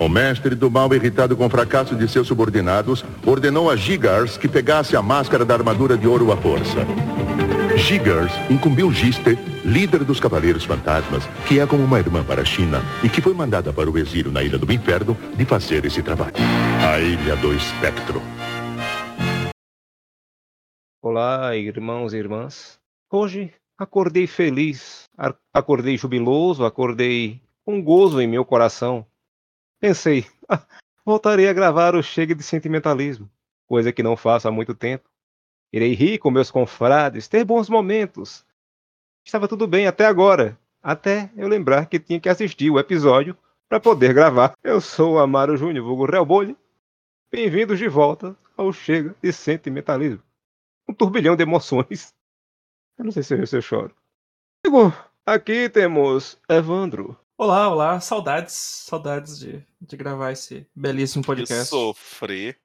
O mestre do mal, irritado com o fracasso de seus subordinados, ordenou a Gigars que pegasse a máscara da armadura de ouro à força. Gigars incumbiu Giste, líder dos Cavaleiros Fantasmas, que é como uma irmã para a China e que foi mandada para o exílio na Ilha do Inferno, de fazer esse trabalho. A Ilha do Espectro. Olá, irmãos e irmãs. Hoje acordei feliz, acordei jubiloso, acordei com gozo em meu coração. Pensei, ah, voltarei a gravar o Chega de Sentimentalismo, coisa que não faço há muito tempo. Irei rir com meus confrades, ter bons momentos. Estava tudo bem até agora, até eu lembrar que tinha que assistir o episódio para poder gravar. Eu sou o Amaro Júnior, vulgo Real. Bem-vindos de volta ao Chega de Sentimentalismo um turbilhão de emoções. Eu não sei se eu, se eu choro. Aqui temos Evandro. Olá, olá, saudades, saudades de, de gravar esse belíssimo podcast. De sofrer.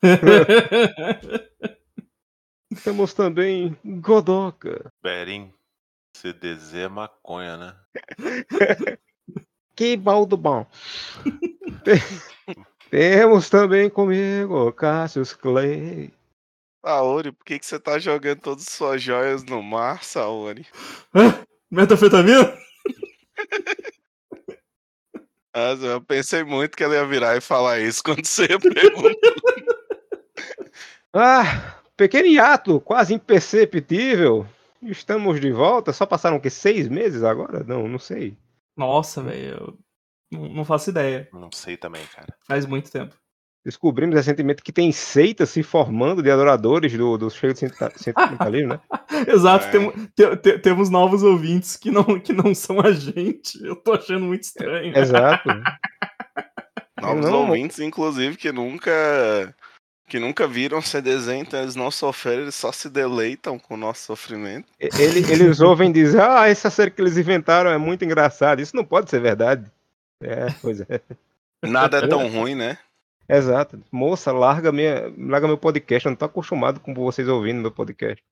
temos também Godoka. Berim, CDZ é maconha, né? que baldo bom. Temos também comigo Cassius Clay. Saori, por que, que você tá jogando todas as suas joias no mar, Saori? Hã? Metafetamina? Ah, eu pensei muito que ela ia virar e falar isso quando você perguntou. ah, pequeno hiato, quase imperceptível. Estamos de volta. Só passaram o quê? Seis meses agora? Não, não sei. Nossa, velho. Não, não faço ideia. Não sei também, cara. Faz muito tempo descobrimos recentemente que tem seitas se formando de adoradores do, do cheio de sentimentalismo, né? Exato, é. tem, te, te, temos novos ouvintes que não, que não são a gente. Eu tô achando muito estranho. Exato. novos não, ouvintes, inclusive, que nunca que nunca viram CDZ, então eles não sofrem, eles só se deleitam com o nosso sofrimento. Ele, eles ouvem dizer, ah, essa série que eles inventaram é muito engraçada. Isso não pode ser verdade. É, pois é. Nada é tão ruim, né? Exato. Moça, larga, minha, larga meu podcast. Eu não tô acostumado com vocês ouvindo meu podcast.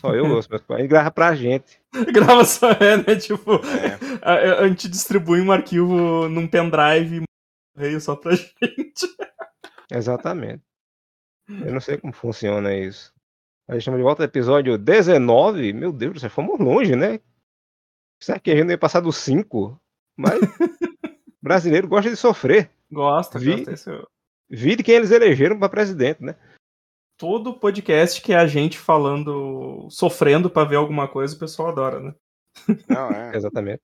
Só eu ouço meus pais. Grava pra gente. Grava só, é, né? Tipo, é. A, a, gente distribui um arquivo num pendrive veio só pra gente. Exatamente. Eu não sei como funciona isso. A estamos de volta episódio 19. Meu Deus, já fomos longe, né? Será que a gente não ia passar do 5? Mas brasileiro gosta de sofrer. Gosta, Vi... gosta. Vide quem eles elegeram para presidente, né? Todo podcast que é a gente falando, sofrendo para ver alguma coisa, o pessoal adora, né? Não, é. Exatamente.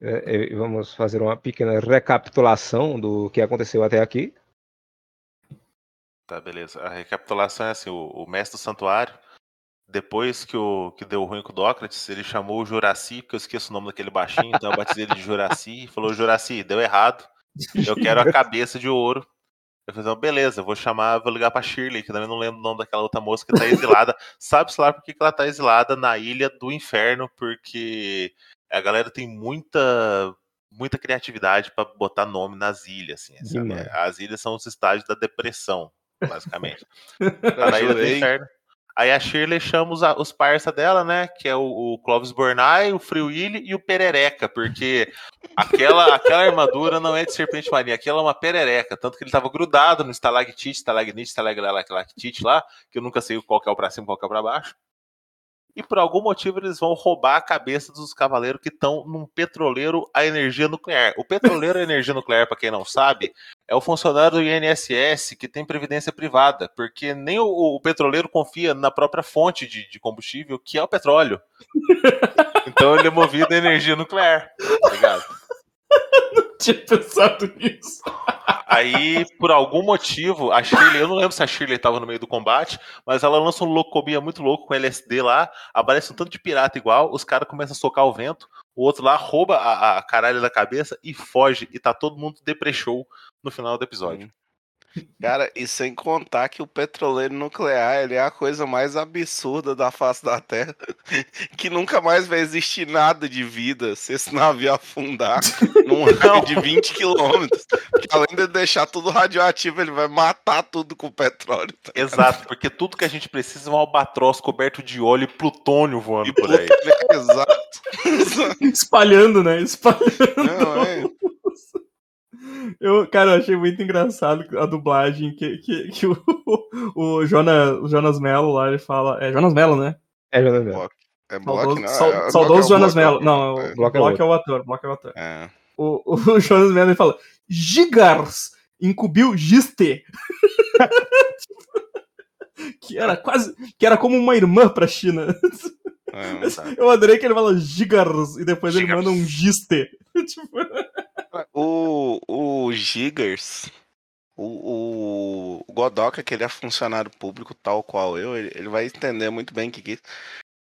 É, é, vamos fazer uma pequena recapitulação do que aconteceu até aqui. Tá, beleza. A recapitulação é assim: o, o mestre do santuário, depois que, o, que deu ruim com o Dócrates, ele chamou o Juraci, porque eu esqueço o nome daquele baixinho, então eu batizei ele de Juraci, e falou: Juraci, deu errado, eu quero a cabeça de ouro eu falei, beleza, vou chamar, vou ligar pra Shirley, que também não lembro o nome daquela outra moça que tá exilada. Sabe-se lá por que ela tá exilada na ilha do inferno, porque a galera tem muita muita criatividade para botar nome nas ilhas, assim, As ilhas são os estágios da depressão, basicamente. tá na ilha do inferno. Aí a Shirley chama os, os parça dela, né? Que é o, o Clóvis Bornai, o Willy e o Perereca, porque aquela, aquela armadura não é de serpente marinha, aquela é uma perereca. Tanto que ele tava grudado no estalactite, estalagmite, estalaglalactite lá, que eu nunca sei qual que é o pra cima qual que é o pra baixo e por algum motivo eles vão roubar a cabeça dos cavaleiros que estão num petroleiro a energia nuclear. O petroleiro a energia nuclear, para quem não sabe, é o funcionário do INSS que tem previdência privada, porque nem o, o petroleiro confia na própria fonte de, de, combustível, que é o petróleo. Então ele é movido a energia nuclear, tá ligado? não tinha pensado nisso. Aí, por algum motivo, a Shirley, eu não lembro se a Shirley estava no meio do combate, mas ela lança um loucomia muito louco com LSD lá, aparece um tanto de pirata igual, os caras começam a socar o vento, o outro lá rouba a, a caralho da cabeça e foge, e tá todo mundo deprechou no final do episódio. Cara, e sem contar que o petroleiro nuclear ele é a coisa mais absurda da face da Terra. Que nunca mais vai existir nada de vida se esse navio afundar num raio de 20 quilômetros. Além de deixar tudo radioativo, ele vai matar tudo com petróleo. Tá Exato, porque tudo que a gente precisa é um albatroz coberto de óleo e plutônio voando e por aí. Exato. Espalhando, né? Espalhando. Não, é. Eu, cara, eu achei muito engraçado a dublagem que, que, que o, o, Jonas, o Jonas Mello lá, ele fala. É Jonas Mello, né? É Jonas Mello. É Block, Saudoso, não. sau- é- saudoso é Jonas Block, Mello. Não, é. o Block é Block o é o ator. Block é o ator. É. O, o Jonas Mello ele fala: Gigars incumbiu Giste. que era quase. Que era como uma irmã pra China. É. Eu adorei que ele fala Gigars e depois ele Gigars. manda um Giste. tipo, O, o Gigers, o, o, o Godoka, que ele é funcionário público tal qual eu, ele, ele vai entender muito bem que, que,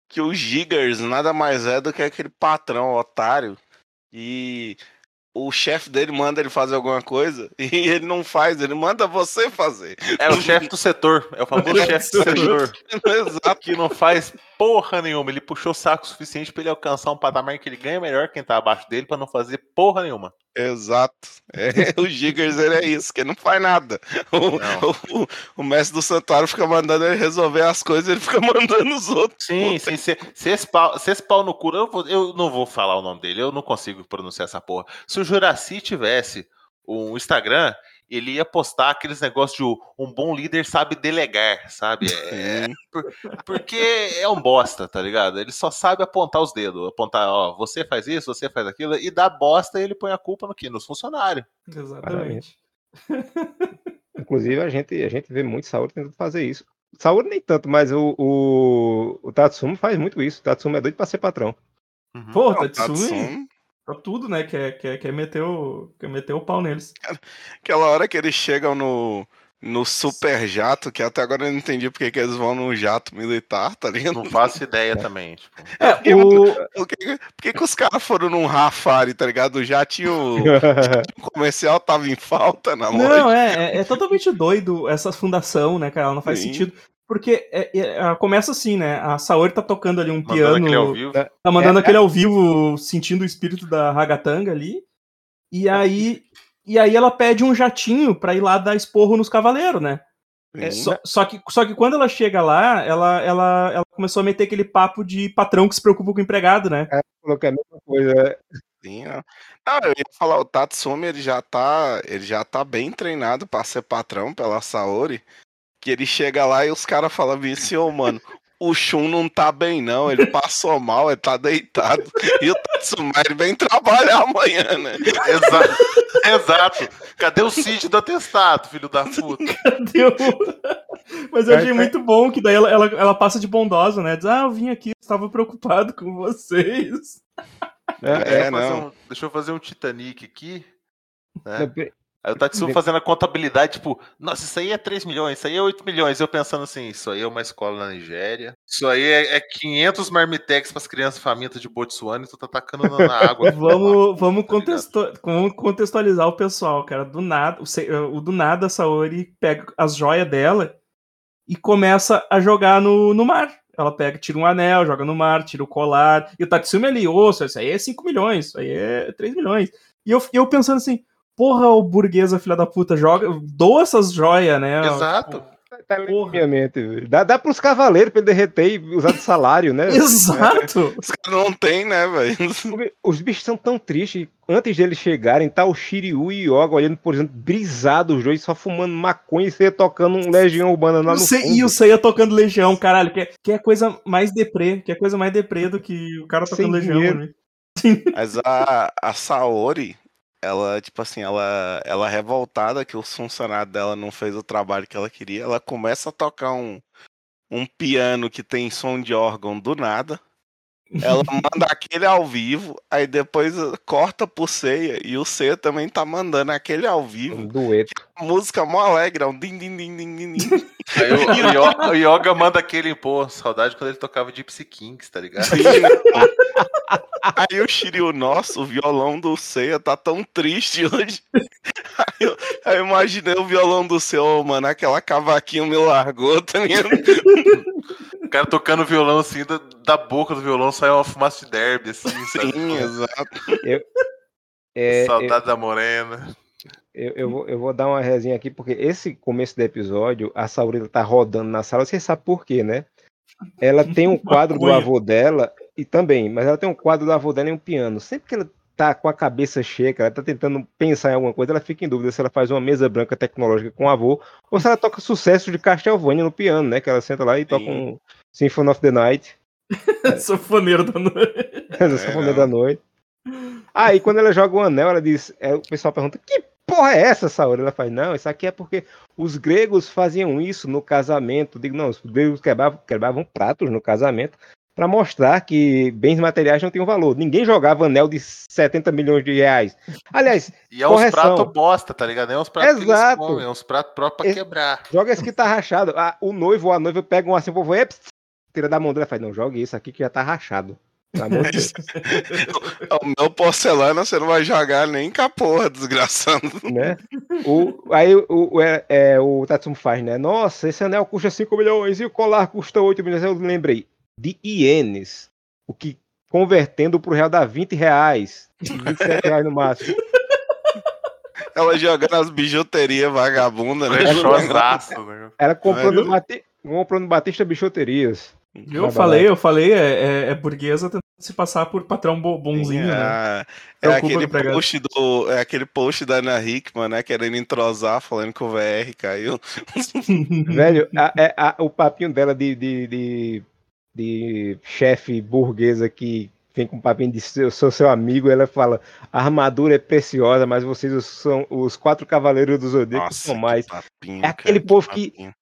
que o Gigers nada mais é do que aquele patrão otário e o chefe dele manda ele fazer alguma coisa e ele não faz, ele manda você fazer. É o chefe do setor. É o famoso chefe do setor. Exato. Que não faz porra nenhuma. Ele puxou o saco o suficiente pra ele alcançar um patamar que ele ganha melhor quem tá abaixo dele pra não fazer porra nenhuma. Exato. É, o Gigers ele é isso, que não faz nada. O, o, o mestre do santuário fica mandando ele resolver as coisas, ele fica mandando os outros. Sim, sim. Se, se, esse pau, se esse pau no cu. Eu, vou- eu não vou falar o nome dele, eu não consigo pronunciar essa porra. Se o Juraci tivesse um Instagram, ele ia postar aqueles negócios de um bom líder sabe delegar, sabe? É, Sim. porque é um bosta, tá ligado? Ele só sabe apontar os dedos, apontar, ó, você faz isso, você faz aquilo, e dá bosta e ele põe a culpa no quê? Nos funcionários. Exatamente. Inclusive, a gente, a gente vê muito Saori tentando fazer isso. Saori nem tanto, mas o, o, o Tatsumo faz muito isso. O Tatsumo é doido pra ser patrão. Uhum. Pô, Não, Tatsumi, Tatsumi, pra tudo, né? Quer, quer, quer, meter o, quer meter o pau neles. Aquela hora que eles chegam no, no super jato, que até agora eu não entendi porque que eles vão num jato militar, tá ligado? Não faço ideia também. Tipo. É, o, Por que, por que, que os caras foram num Rafari, tá ligado? O jatinho comercial tava em falta na mão. Não, é, é, é totalmente doido essa fundação, né, cara? Ela não faz Sim. sentido. Porque é- é- ela começa assim, né? A Saori tá tocando ali um Mandando piano. aquele ao vivo. Tá mandando É, aquele ao vivo, sentindo o espírito da Ragatanga ali. E aí, e aí ela pede um jatinho pra ir lá dar esporro nos cavaleiros, né? É, só, só que, só que quando ela chega lá, ela, ela, ela começou a meter aquele papo de patrão que se preocupa com o empregado, né? Falou que é a mesma coisa. Sim, ó. Não, eu ia falar, o Tatsumi ele já tá, ele já tá bem treinado pra ser patrão pela Saori, que ele chega lá e os caras falam bem assim, ô mano, o Shun não tá bem não, ele passou mal, ele tá deitado. E o Tatsumi, ele vem trabalhar amanhã, né? Exato. Exato. Cadê o Cid do atestado, filho da puta? Deu. Mas eu É, achei é. muito bom que daí ela, ela, ela passa de bondosa, né? Diz, ah, eu vim aqui, estava preocupado com vocês. É, É, Deixa eu fazer não. um- deixa eu fazer um Titanic aqui. é, Né? Aí o Tatsumo fazendo a contabilidade, tipo, nossa, isso aí é 3 milhões, isso aí é 8 milhões. Eu pensando assim, isso aí é uma escola na Nigéria. Isso aí é, é 500 marmitex pras crianças famintas de Botsuana e tu tá tacando na, na água. Vamos, vamos, Tá contexto- vamos contextualizar o pessoal, cara. Do nada, o, o do nada a Saori pega as joias dela e começa a jogar no, no mar. Ela pega, tira um anel, joga no mar, tira o colar. E o Tatsumi ali, osso, isso aí é 5 milhões, isso aí é 3 milhões. E eu, eu pensando assim, porra, o burguesa, filha da puta, joga, doa essas joias, né? Exato. Tá na Porra. minha mente. velho. Dá, dá pros cavaleiros pra ele derreter e usar de salário, né? Exato! Os caras não tem, né, velho? Os bichos são tão tristes. Antes deles chegarem, tá o Shiryu e Yoga olhando, por exemplo, brisado os dois, só fumando maconha e você tocando um Legião Urbana lá o no Se- fundo. e o Seiya tocando Legião, caralho, que é, que é coisa mais deprê, que é coisa mais deprê do que o cara Sem tocando Legião. dinheiro. né? Mas a, a Saori, ela, tipo assim, ela, ela é revoltada que o funcionário dela não fez o trabalho que ela queria. Ela começa a tocar um, um piano que tem som de órgão do nada. Ela manda aquele ao vivo, aí depois corta pro Ceia, e o Ceia também tá mandando aquele ao vivo. Um dueto. Música mó alegre, é um din din din din din. din. Aí o, o Yo- o Yoga manda aquele, pô, saudade quando ele tocava Gypsy Kings, tá ligado? Sim? Aí o Shiryu, nossa, o violão do Seiya tá tão triste hoje. Aí eu, aí eu imaginei o violão do seu, ô, mano, aquela cavaquinho me largou, tá ligado? O cara tocando violão assim, da, da boca do violão sai uma fumaça de derby, assim, sabe? Sim, exato. É, Saudade da morena. eu, eu, vou, eu vou dar uma resinha aqui, porque esse começo do episódio, a Saurina tá rodando na sala, você sabe por quê, né? Ela tem um quadro do avô dela, e também, mas ela tem um quadro do avô dela em um piano. Sempre que ela tá com a cabeça cheia, ela tá tentando pensar em alguma coisa, ela fica em dúvida se ela faz uma mesa branca tecnológica com o avô ou se ela toca sucesso de Castlevania no piano, né? Que ela senta lá e toca um Symphony of the Night. Sanfoneiro da noite. no Sanfoneiro da Noite. Aí quando ela joga o anel, ela diz. é, o pessoal pergunta: Que porra é essa, Saori? Ela faz: Não, isso aqui é porque os gregos faziam isso no casamento. Digo, não, os gregos quebravam, quebravam pratos no casamento para mostrar que bens materiais não tinham valor. Ninguém jogava anel de 70 milhões de reais. Aliás, E é uns pratos bosta, tá ligado? É uns pratos que eles Exato. comem, é uns pratos próprios pra quebrar. joga esse que tá rachado. Ah, o noivo ou a noiva pegam assim, o povo tira da mão dele e faz: Não, jogue isso aqui que já tá rachado. Deus. O meu porcelana você não vai jogar nem com a porra, desgraçado. né? O, aí o, o, é, é, o Tatsumo faz, né? Nossa, esse anel custa 5 milhões e o colar custa 8 milhões. Eu lembrei de ienes, o que convertendo pro real dá 20 reais, 27 reais no máximo. Ela jogando as bijuterias vagabundas, né? Brechosaço, né? Era comprando, bati, comprando Batista Bichoterias. Eu falei, eu falei, é, é, é burguesa tentando se passar por patrão bo- bonzinho, né? É, é aquele post do, é aquele post da Ana Hickman, né? Querendo entrosar, falando que o VR caiu. Velho, a- é- a- o papinho dela de, de, de, de chefe burguesa que vem com um papinho de eu sou seu amigo, ela fala: a armadura é preciosa, mas vocês são os quatro cavaleiros do Zodíaco são mais. papinho, É aquele cara, povo que- papinho.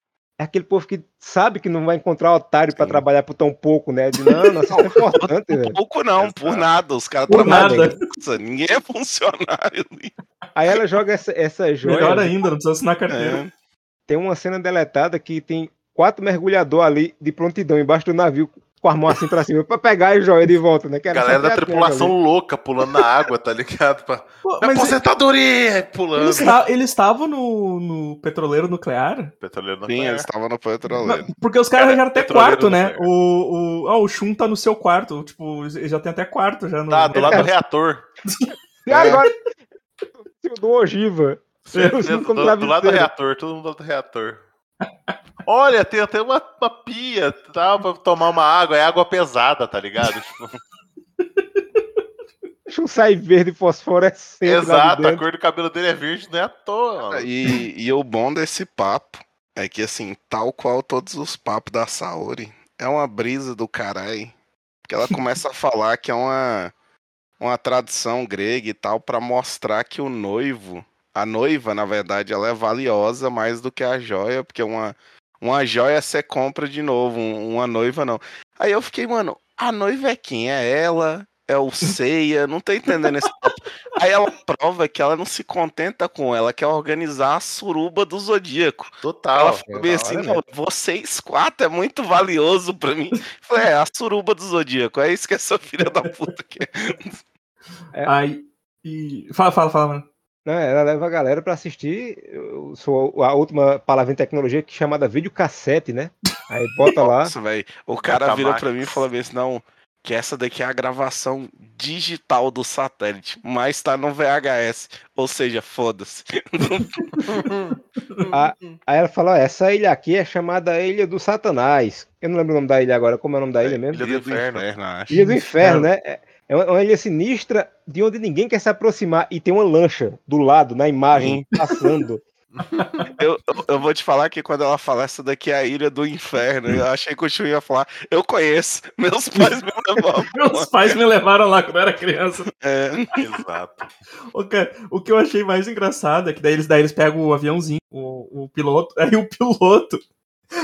É aquele povo que sabe que não vai encontrar otário pra Sim. trabalhar por tão pouco, né? De, não, não, isso é importante, Por velho. pouco não, por nada. Os caras Por trabalham nada. Nossa, Ninguém é funcionário ali. Aí ela joga essa, essa joia. Melhor ainda, não precisa assinar carteira. É. Tem uma cena deletada que tem quatro mergulhadores ali de prontidão embaixo do navio com a mão assim pra cima pra pegar a joia de volta, né? Que era Galera da ter a tripulação louca pulando na água, tá ligado? Pra... Pô, Mas mas aposentadoria! Pulando. eles eles estavam no, no petroleiro nuclear? Petroleiro Sim, nuclear. eles estavam no petroleiro. Não, Porque os caras Cara, arranjaram até quarto, né? nuclear. O, o, ah, o Shun tá no seu quarto. Tipo, ele já tem até quarto já no. Tá, do lado do reator. E agora. do ogiva. Como do, do lado do reator, todo mundo do lado do reator. Olha, tem até uma, uma pia, tá? Pra tomar uma água, é água pesada, tá ligado? Tipo, Deixa um sai verde fosforescente. exato, a cor do cabelo dele é verde, não é à toa. E, e o bom desse papo é que, assim, tal qual todos os papos da Saori, é uma brisa do caralho. Que ela começa a falar que é uma, uma tradição grega e tal, pra mostrar que o noivo, a noiva, na verdade, ela é valiosa mais do que a joia, porque uma, uma joia você compra de novo, um- uma noiva não. Aí eu fiquei, mano, a noiva é quem? É ela? É o Ceia? Não tô entendendo esse papo. Aí ela prova que ela não se contenta com ela, quer organizar a suruba do Zodíaco. Total. ela falou bem da assim, não, vocês quatro é muito valioso pra mim. Falei, é, a suruba do Zodíaco, é isso que essa filha da puta quer. Aí. E... Fala, fala, fala, mano. Não, ela leva a galera pra assistir sou a última palavra em tecnologia que é chamada videocassete, né? Aí bota lá. Nossa, velho. O cara vira pra mim e fala bem assim, não, que essa daqui é a gravação digital do satélite, mas tá no VHS. Ou seja, foda-se. Aí ela fala: ó, essa ilha aqui é chamada Ilha do Satanás. Eu não lembro o nome da ilha agora, como é o nome da ilha mesmo? Ilha do Inferno. acho. Ilha do Inferno, né? É é uma, uma ilha sinistra de onde ninguém quer se aproximar e tem uma lancha do lado, na imagem, passando. Eu, eu- eu vou te falar que quando ela fala essa daqui é a ilha do inferno, eu achei que o Chu ia falar, eu conheço, meus pais me levaram. Meus pais me levaram lá quando eu era criança. É, Exato. O que, o que eu achei mais engraçado é que daí eles, daí eles pegam o aviãozinho, o, o piloto, aí o piloto,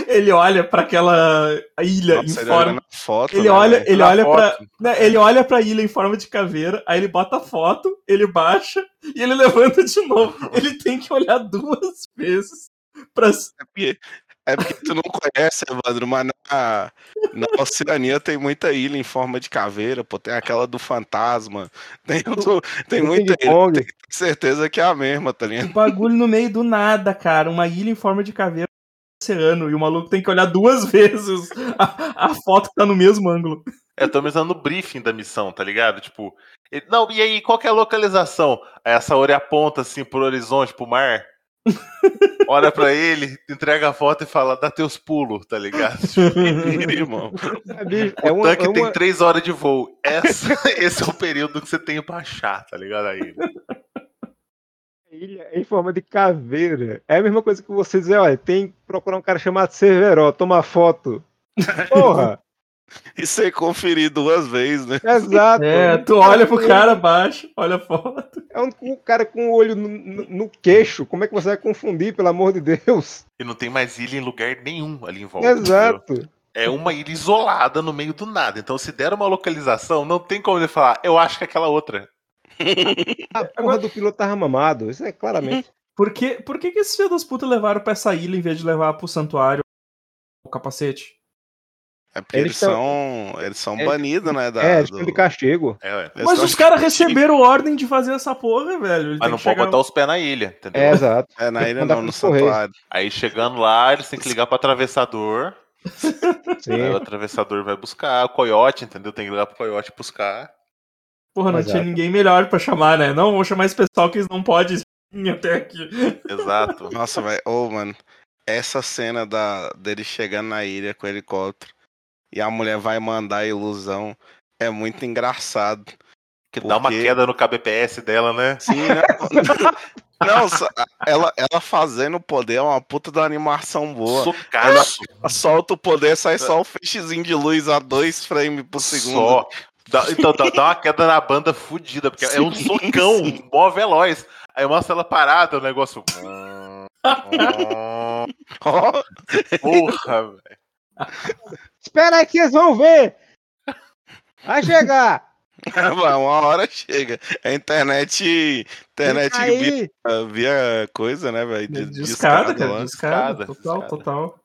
ele olha pra aquela ilha nossa, em ele forma. a foto, Ele né, olha, ele Na olha pra, foto. né, ele olha pra ilha em forma de caveira, aí ele bota a foto, ele baixa e ele levanta de novo. Ele tem que olhar duas vezes pra. É porque, é porque tu não conhece, Evandro, mas na, na Oceania tem muita ilha em forma de caveira, pô, tem aquela do fantasma, tem, do- tem muita ilha, tem certeza que é a mesma, tá Um ligado? bagulho no meio do nada, cara. Uma ilha em forma de caveira no oceano. E o maluco tem que olhar duas vezes a, a foto que tá no mesmo ângulo. É, tô pensando no briefing da missão, tá ligado? Tipo, ele- não, e aí, qual que é a localização? Aí a Saori aponta assim pro horizonte, pro mar. olha pra ele, entrega a foto e fala, dá teus pulos, tá ligado? Vira, irmão. É, bicho, O é uma, tanque é tem uma- três horas de voo. Essa- esse é o período que você tem pra achar, tá ligado? Aí. Ilha em forma de caveira. É a mesma coisa que você dizer, olha, tem que procurar um cara chamado Severo, toma foto. Porra! E ser conferir duas vezes, né? Exato. É, tu olha pro cara abaixo, olha a foto. É um, um cara com o olho no, no- no queixo. Como é que você vai confundir, pelo amor de Deus? E não tem mais ilha em lugar nenhum ali em volta. entendeu? Exato. É uma ilha isolada no meio do nada. Então, se der uma localização, não tem como ele falar, eu acho que é aquela outra. A porra do piloto tava mamado. Isso é claramente. Por que, por que, que esses filhos das putas levaram pra essa ilha em vez de levar pro santuário o capacete? É porque Eles eles, tão- são, eles são É- banidos, né? Da, é, do- de castigo. É, Mas os caras receberam ordem de fazer essa porra, velho. Ele Mas não pode chegar- botar os pés na ilha, entendeu? É, exato. É, na ilha não, no santuário. Aí chegando lá, eles têm que ligar pro atravessador. Sim. Aí o atravessador vai buscar o coiote, entendeu? Tem que ligar pro coiote buscar. Porra, não Exato. tinha ninguém melhor pra chamar, né? Não, vou chamar esse pessoal que eles não podem vir até aqui. Exato. Nossa, velho. Ô, mano. Essa cena da, dele chegando na ilha com o helicóptero e a mulher vai mandar a ilusão é muito engraçado. Que dá uma Porque- queda no KBPS dela, né? Sim, não. não, ela, ela fazendo o poder é uma puta da animação boa. Socaço. Ela solta o poder, sai só o feixezinho de luz a dois frames por segundo. Só. Dá- então dá, dá uma queda na banda fudida, porque é um Sim, socão, sim. mó veloz. Aí mostra ela parada, o negócio. Ó, Porra, velho. Espera aí que eles vão ver! Vai chegar! uma hora chega. A internet. Internet Fica via, via coisa, né, velho? De, De, escada, lá. cara. De escada. escada, Total, escada. total.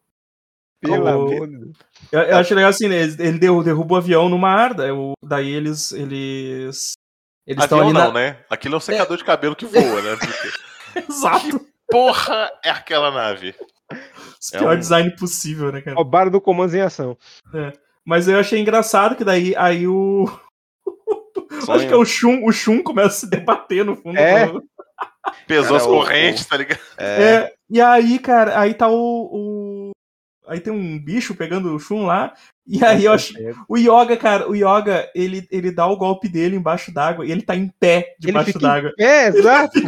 Pelo O-. Eu, eu acho legal assim, né? Ele, ele derru- derruba o avião no mar, daí, o- daí eles. Eles. Eles estão Avião ali não, na. né? Aquilo é um secador de cabelo que voa, né? Porque, Exato. porra, é aquela nave. O É pior um- design possível, né, cara? Roubaram do comando em ação. Mas eu achei engraçado que daí aí o. Acho que é o Shun, o Shun começa a se debater no fundo. É. do- Pesou Cara, as o- correntes, tá ligado? É, É, e aí, cara, aí tá o, o- Aí tem um bicho pegando o Shun lá. E aí eu acho. O Yoga, cara, o Yoga, ele, ele dá o golpe dele embaixo d'água e ele tá em pé debaixo d'água. em pé, exato!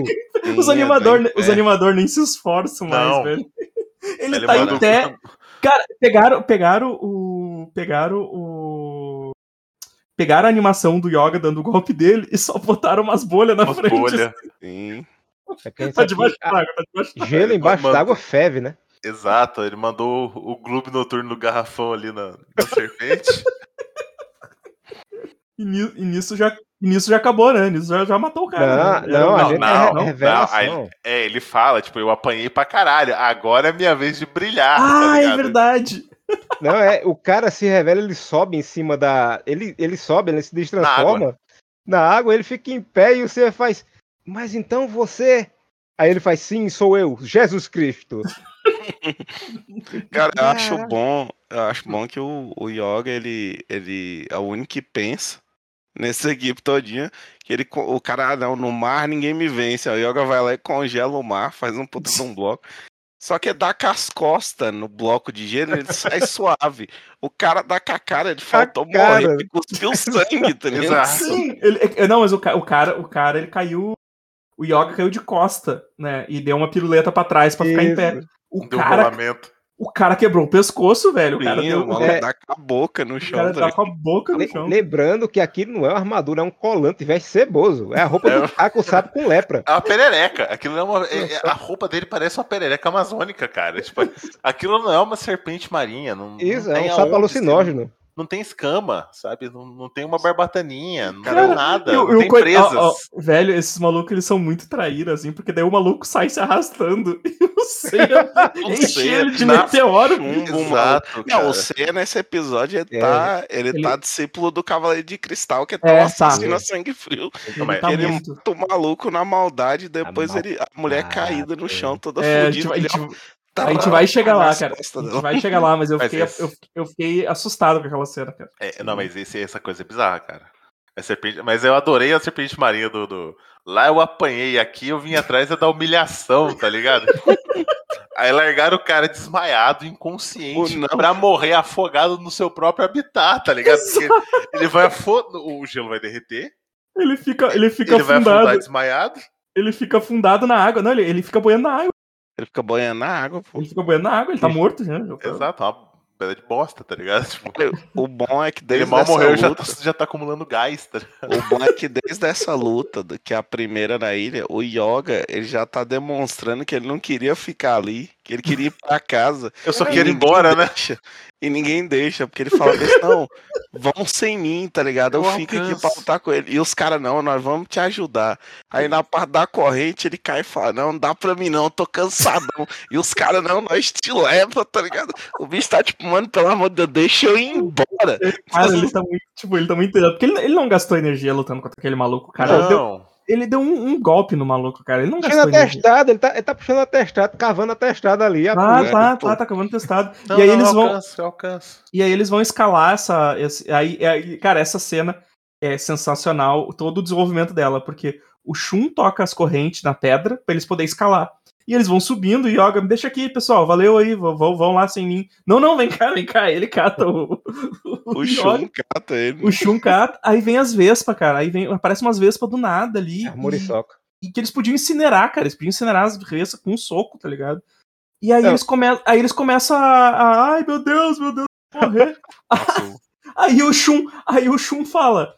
Os sim, animadores é, os animador nem se esforçam mais, Não. velho. Ele, Ele tá em pé. Cara, pegaram, pegaram o. Pegaram o. Pegaram a animação do Yoga dando o golpe dele e só botaram umas bolhas na Umas frente. bolhas. Sim. É que Tá debaixo d'água, tá debaixo a- Gelo embaixo d'água ferve, né? Exato, ele mandou o o clube noturno do garrafão ali na, na serpente. E, ni- e nisso já, e nisso já acabou, né? Nisso já, já matou o cara. Não, né? não, não, não, é não, aí- É, ele fala, tipo, eu apanhei pra caralho. Agora é minha vez de brilhar. tá Ah, é ligado? verdade. Não, é, o cara se revela, ele sobe em cima da. Ele, ele sobe, ele se transforma na água, ele fica em pé e você faz. Mas então você. Aí ele faz, sim, sou eu, Jesus Cristo. Cara, eu acho bom. Eu acho bom que o, o Yoga, ele, ele é o único que pensa nessa equipe todinha. Que ele, o cara, ah, não, no mar ninguém me vence. O Yoga vai lá e congela o mar, faz um puta de um bloco. Só que dá com as costas no bloco de gelo, ele sai suave. O cara dá com a cara, ele faltou cara. morrer, ele cuspiu sangue, tá ligado? Sim, ele, é- não, mas o, o cara, o cara, ele caiu. O Yoga caiu de costa, né? E deu uma piruleta pra trás pra ficar em pé. O Deu um cara, rolamento. o cara quebrou o pescoço, velho. O cara Sim, deu. o O maluco é- dá com a boca no chão. cara tá tá ligado? com a boca no Le- chão. Lembrando que aquilo não é uma armadura, é um colante, veste ceboso. É a roupa É. do Taco sabe com lepra. É uma perereca. Aquilo é uma. é- é- a roupa dele parece uma perereca amazônica, cara. Tipo, aquilo não é uma serpente marinha. Não, Isso, não é um sapo alucinógeno. ser- Não tem escama, sabe? Não, não tem uma barbataninha, não Cara, tem nada. E o- não o tem coi- presas. ó, ó, velho, esses malucos eles são muito traíros, assim, porque daí o maluco sai se arrastando e o Seiya enche ele de nasce meteoro. chumbo. Exato, Não, o Seiya nesse episódio ele, É. tá, ele, Ele- tá discípulo do Cavaleiro de Cristal, que é É, tão tá. assassino a sangue frio. Ele tá ele muito. muito maluco na maldade, depois Tá ele, a mulher caída no chão, toda É, a fodida. a ele gente- a gente vai chegar lá, cara. A gente dela. vai chegar lá, mas eu Mas fiquei, esse- eu, eu fiquei assustado com aquela cena, cara. É, não, mas esse, essa coisa é bizarra, cara. A serpente, mas eu adorei a serpente marinha do, do- Lá eu apanhei, aqui eu vim atrás é da humilhação, tá ligado? Aí largaram o cara desmaiado, inconsciente, O não. pra morrer afogado no seu próprio habitat, tá ligado? Porque ele vai afundar, o gelo vai derreter, Ele fica, ele fica ele vai afundado. afundar desmaiado. Ele fica afundado na água. Não, ele, ele fica boiando na água. Ele fica boiando na água, pô. Ele fica boiando na água, ele tá morto já. Exato, uma pedra de bosta, tá ligado? Tipo, O bom é que ele desde mal essa morreu e já luta, tá, já tá acumulando gás, tá ligado? o bom é que desde essa luta, que é a primeira na ilha, o Yoga, ele já tá demonstrando que ele não queria ficar ali, que ele queria ir pra casa. Eu só quero ir embora, né? deixa. E ninguém deixa, porque ele fala assim, não, vão sem mim, tá ligado? Eu, Eu fico aqui pra lutar com ele. E os caras, não, nós vamos te ajudar. Aí na parte da corrente ele cai e fala, não, não dá pra mim não, eu tô cansadão. e os caras, não, nós te leva, tá ligado? O bicho tá tipo, mano, pelo amor de Deus, deixa eu ir embora. Cara, ele tá muito, tipo, ele tá muito. Porque ele, ele não gastou energia lutando contra aquele maluco, cara. Ele deu, Não. Ele deu um, um golpe no maluco, cara. Ele não Puxando gastou atestado, ele tá, ele tá puxando atestado, cavando atestado ali. a Ah, tá, pô. tá, tá acabando testado. Não, e aí não, eles vão. alcanço, alcanço. E aí eles vão escalar essa. esse- aí, aí, cara, essa cena é sensacional, todo o desenvolvimento dela, porque o Shun toca as correntes na pedra pra eles poderem escalar. E eles vão subindo, e Yoga, me deixa aqui, pessoal, valeu aí, vão, vão lá sem mim. Não, não, vem cá, vem cá. Ele cata o. O Yoga, Shun cata ele. o Shun cata, aí vem as vespas, cara. Aí vem, aparece umas vespas do nada ali. É, muriçoca. e, e que eles podiam incinerar, cara. Eles podiam incinerar as vespas com um soco, tá ligado? E aí, É. eles, come... aí eles começam a, a- Ai, meu Deus, meu Deus, vou morrer. O- Aí o Shun, aí o Shun fala: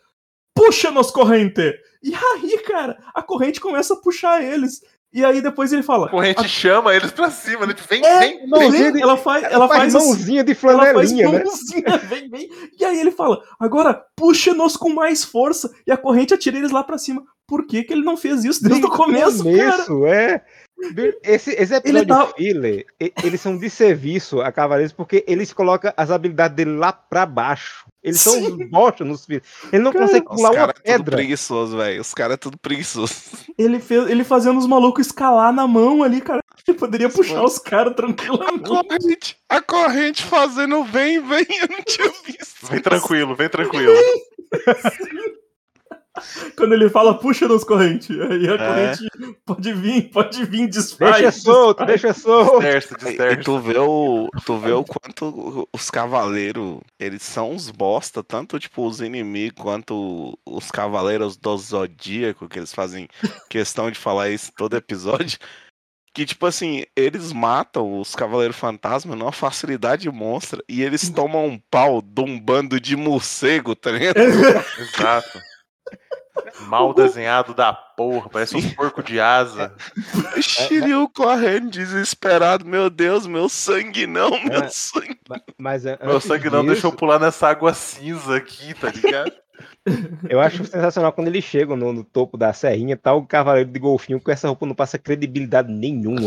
"Puxa nos corrente". E aí, cara, a corrente começa a puxar eles. E aí depois ele fala: a corrente chama eles pra cima, né? Tipo, Vem, É, vem, não, vem. ela faz, ela faz, faz assim, mãozinha de ela faz flanelinha, né? mãozinha, vem, vem. E aí ele fala: "Agora puxa-nos com mais força". E a corrente atira eles lá pra cima. Por que que ele não fez isso desde o começo, cara? começo, é. Esse, esse episódio tá- filler, eles são de serviço a Cavaleiros porque eles colocam as habilidades dele lá pra baixo. Eles são Sim. uns bosta nos filhos. Ele não Cara, consegue pular uma caras é tudo pedra. preguiçoso, velho. Os caras é tudo preguiçoso. Ele fez, ele fazendo os malucos escalar na mão ali, cara. Ele poderia puxar mano. os caras A tranquilamente. corrente, a corrente fazendo vem, vem, eu não tinha visto. Vem tranquilo, vem tranquilo. Quando ele fala, puxa nos corrente. Aí a É. corrente pode vir, pode vir, desfaz. Deixa solto, desfaz. deixa solto. Dispersa, E, e tu vê o, tu vê o quanto os cavaleiros, eles são uns bosta, tanto tipo os inimigos quanto os cavaleiros do zodíaco, que eles fazem questão de falar isso todo episódio. Que, tipo assim, eles matam os Cavaleiros Fantasma numa facilidade monstra e eles tomam um pau de um bando de morcego, tá ligado? Exato. Mal desenhado da porra, parece um porco de asa. O Shiryu correndo desesperado, meu Deus, meu sangue não, meu É. sangue. Mas é, Meu sangue não disso, deixou pular nessa água cinza aqui, tá ligado? Eu acho sensacional quando eles chegam no, no topo da serrinha, tá o cavaleiro de golfinho com essa roupa não passa credibilidade nenhuma.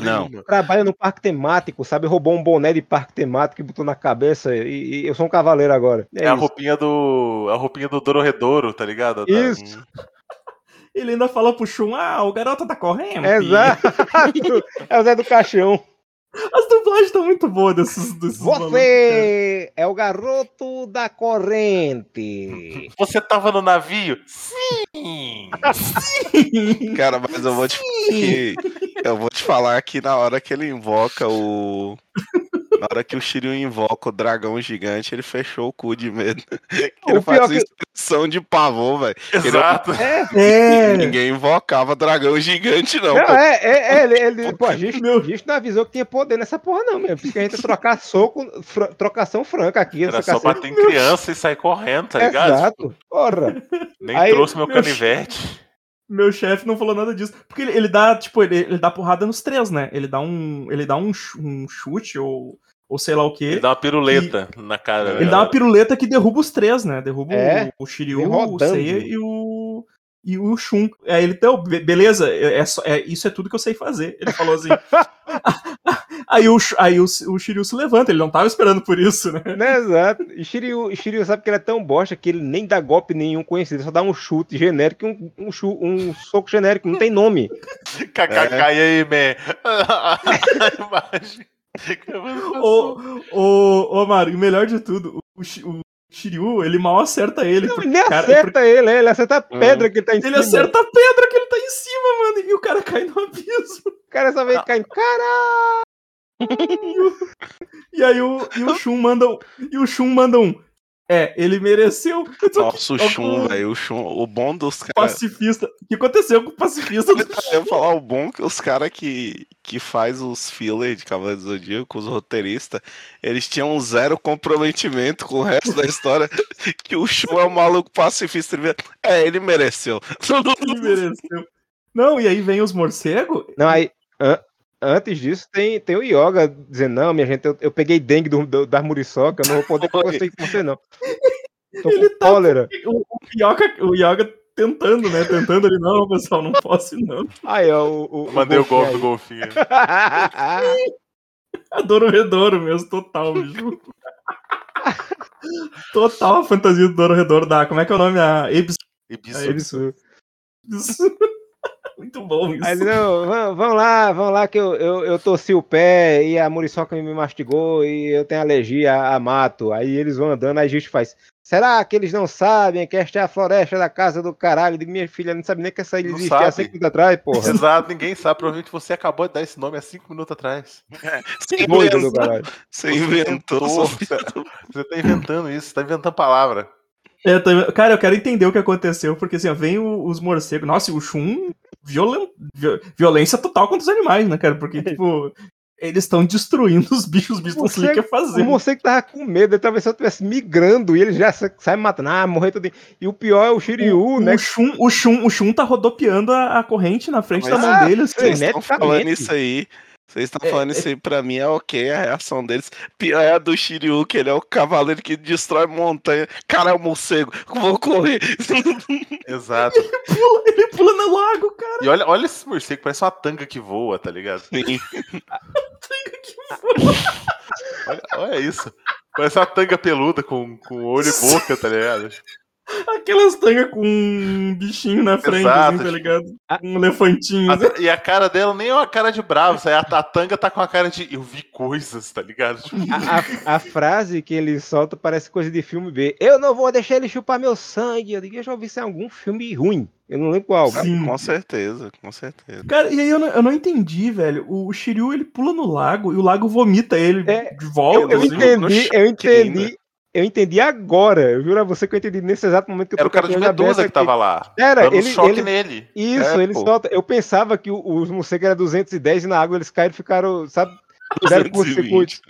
Não. nenhuma. Trabalha no parque temático, sabe? Roubou um boné de parque temático e botou na cabeça e, e eu sou um cavaleiro agora. É, É a roupinha do. A roupinha do Dororedoro, tá ligado? Da- Isso. Ele ainda fala pro Shun, ah, o garoto tá correndo. Exato. é o Zé do Caixão. As dublagens estão muito boas desses, desses malucos, Você é o garoto da corrente. Você tava no navio? Sim! Cara, mas eu vou te eu vou te falar que na hora que ele invoca o na hora que o Shiryu invoca o dragão gigante, ele fechou o cu de medo. Ele O faz pior que- expressão de pavor, velho. Exato. É, É. Ninguém invocava dragão gigante, não. não, é, é, é, ele, ele, pô, a gente, Meu- a gente não avisou que tinha poder nessa porra, não, mesmo. Porque a gente trocar soco, fra- trocação franca aqui. Era só bater em criança e sair correndo, tá ligado? Exato. Porra. Nem Aí- trouxe meu Meu canivete. Meu chefe não falou nada disso. Porque ele, ele dá, tipo, ele, ele dá porrada nos três, né? Ele dá um. Ele dá um, um chute ou, ou sei lá o quê. Ele dá uma piruleta na cara. Ele né? dá uma piruleta que derruba os três, né? Derruba É, o, o Shiryu, o. Seiya e o. E o Shun. Aí ele, então, be- beleza, é, é é- isso é tudo que eu sei fazer. Ele falou assim. aí o, aí o, o Shiryu se levanta, ele não tava esperando por isso, né? Né, exato. E Shiryu, Shiryu sabe que ele é tão bosta que ele nem dá golpe nenhum conhecido, ele só dá um chute genérico e um, um, chu- um soco genérico, não tem nome. KKK, e aí, man? Imagem. Ô, ô, ô, Mário, e o melhor de tudo, o, o Shiryu, ele mal acerta ele. Não, porque, ele nem cara, acerta ele, ele acerta a pedra que ele tá em Ele cima. acerta a pedra que ele tá em cima, mano, e o cara cai no abismo. O cara só vem caindo. Caralho! E aí o, e o Shun manda um- e o Shun manda um. É, ele mereceu. Eu Nossa, o Shun, o velho. O Shun, o bom dos caras. Pacifista. O que aconteceu com o pacifista do Eu ia falar o bom que os caras que, que faz os filler de Cavaleiro do Zodíaco, os roteiristas, eles tinham um zero comprometimento com o resto da história. Que o Shun é um maluco pacifista. É, ele mereceu. Ele mereceu. Não, e aí vem os morcegos. Não, aí, antes disso, tem, tem o Yoga dizendo, não, minha gente, eu, eu peguei dengue do, do, da muriçoca, eu não vou poder você, com você não. Tô Ele com tá- cólera. O, o, Yoga, o Yoga tentando, né? Tentando ele, não, pessoal, não posso não. Aí, ó, o, o, Mandei o golpe do golfinho. Adoro Redouro mesmo, total, bicho. Total a fantasia do Doro Redouro da. Como é que é o nome? A. Ibisu. a Abis- Muito bom isso. Ele, não, vamos, vamos lá, vamos lá, que eu, eu, eu torci o pé e a muriçoca me mastigou e eu tenho alergia a, mato. Aí eles vão andando, aí a gente faz. Será que eles não sabem que esta é a floresta da casa do caralho? Digo, minha filha não sabe nem que essa ilha existia há cinco minutos atrás, porra. Exato, ninguém sabe. Provavelmente você acabou de dar esse nome há cinco minutos atrás. Você Doido do inventou, caralho. você inventou. Você tá inventando isso, você tá inventando palavra. É, Eu também- Cara, eu quero entender o que aconteceu, porque assim, ó, vem o- os morcegos. Nossa, o Shun, violen... vi- violência total contra os animais, né, cara? Porque, tipo, eles estão destruindo os bichos, os bichos não sabem o que O fazer. morcego tava com medo, ele talvez se eu estivesse migrando e ele já sa- sai matando, ah, morreu tudo. E o pior é o Shiryu, O, né? o, Shun, o, Shun, o Shun tá rodopiando a, a corrente na frente Mas- da mão dele. assim. Vocês estão falando isso aí. Vocês estão É, falando isso aí, pra mim é ok a reação deles. Pior é a do Shiryu, que ele é o cavaleiro que destrói montanha. Cara, é o morcego, vou correr. Exato. Pula- ele pula no lago, cara. E olha, olha esse morcego, parece uma tanga que voa, tá ligado? Sim. Olha, olha isso. Parece uma tanga peluda com, com olho e boca, tá ligado? Aquelas tangas com um bichinho na frente, Exato. assim, tá ligado? Ah. Um elefantinho. A- assim. e a cara dela nem é uma cara de bravo, a, a tanga tá com a cara de eu vi coisas, tá ligado? Tipo, A, a- a frase que ele solta parece coisa de filme B. Eu não vou deixar ele chupar meu sangue. Eu digo, eu já ouvi isso em algum filme ruim. Eu não lembro qual. Sim. Com certeza, com certeza. Cara, e aí eu não, eu não entendi, velho. O Shiryu, ele pula no lago e o lago vomita ele É, de volta. Eu assim. entendi, eu ainda. entendi. Eu entendi agora. Eu juro a você que eu entendi nesse exato momento que eu era o cara de Medusa que tava lá. Era, Dando um ele- choque ele- nele. Isso, É, ele pô. solta. Eu pensava que os morcegos era 210 e na água eles caíram e ficaram, sabe? Zero curto 220.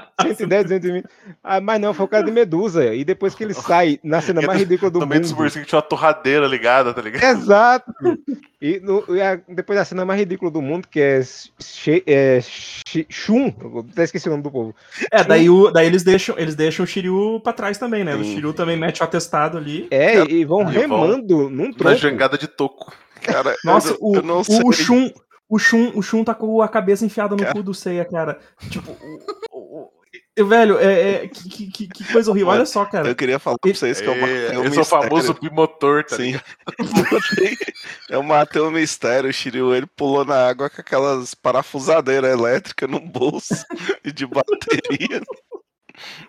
Circuito. 110, 220. Ah, mas não, foi o cara de Medusa. E depois que ele sai na cena mais ridícula do dos mundo. morcegos tinha uma torradeira ligada, tá ligado? Exato! E, no- e a- depois da cena mais ridícula do mundo, que é, é Shun, até esqueci o nome do povo. É, daí, o, daí eles, deixam, eles deixam o Shiryu pra trás também, né? O Sim. Shiryu também mete o atestado ali. É, e vão E vão remando num Na tronco. jangada de toco. Cara, Nossa, eu, o, eu não o, o Shun. O Shun, o Shun tá com a cabeça enfiada no Cara. cu do Seiya, cara. Tipo, o, o- o- velho, é, é- que, que- que- coisa horrível. Olha só, cara. Eu queria falar pra vocês que eu matei É, um esse é o famoso mistério. bimotor, tá Sim. Eu matei- Eu o mistério, o Shiryu ele pulou na água com aquelas parafusadeiras elétricas no bolso e de bateria.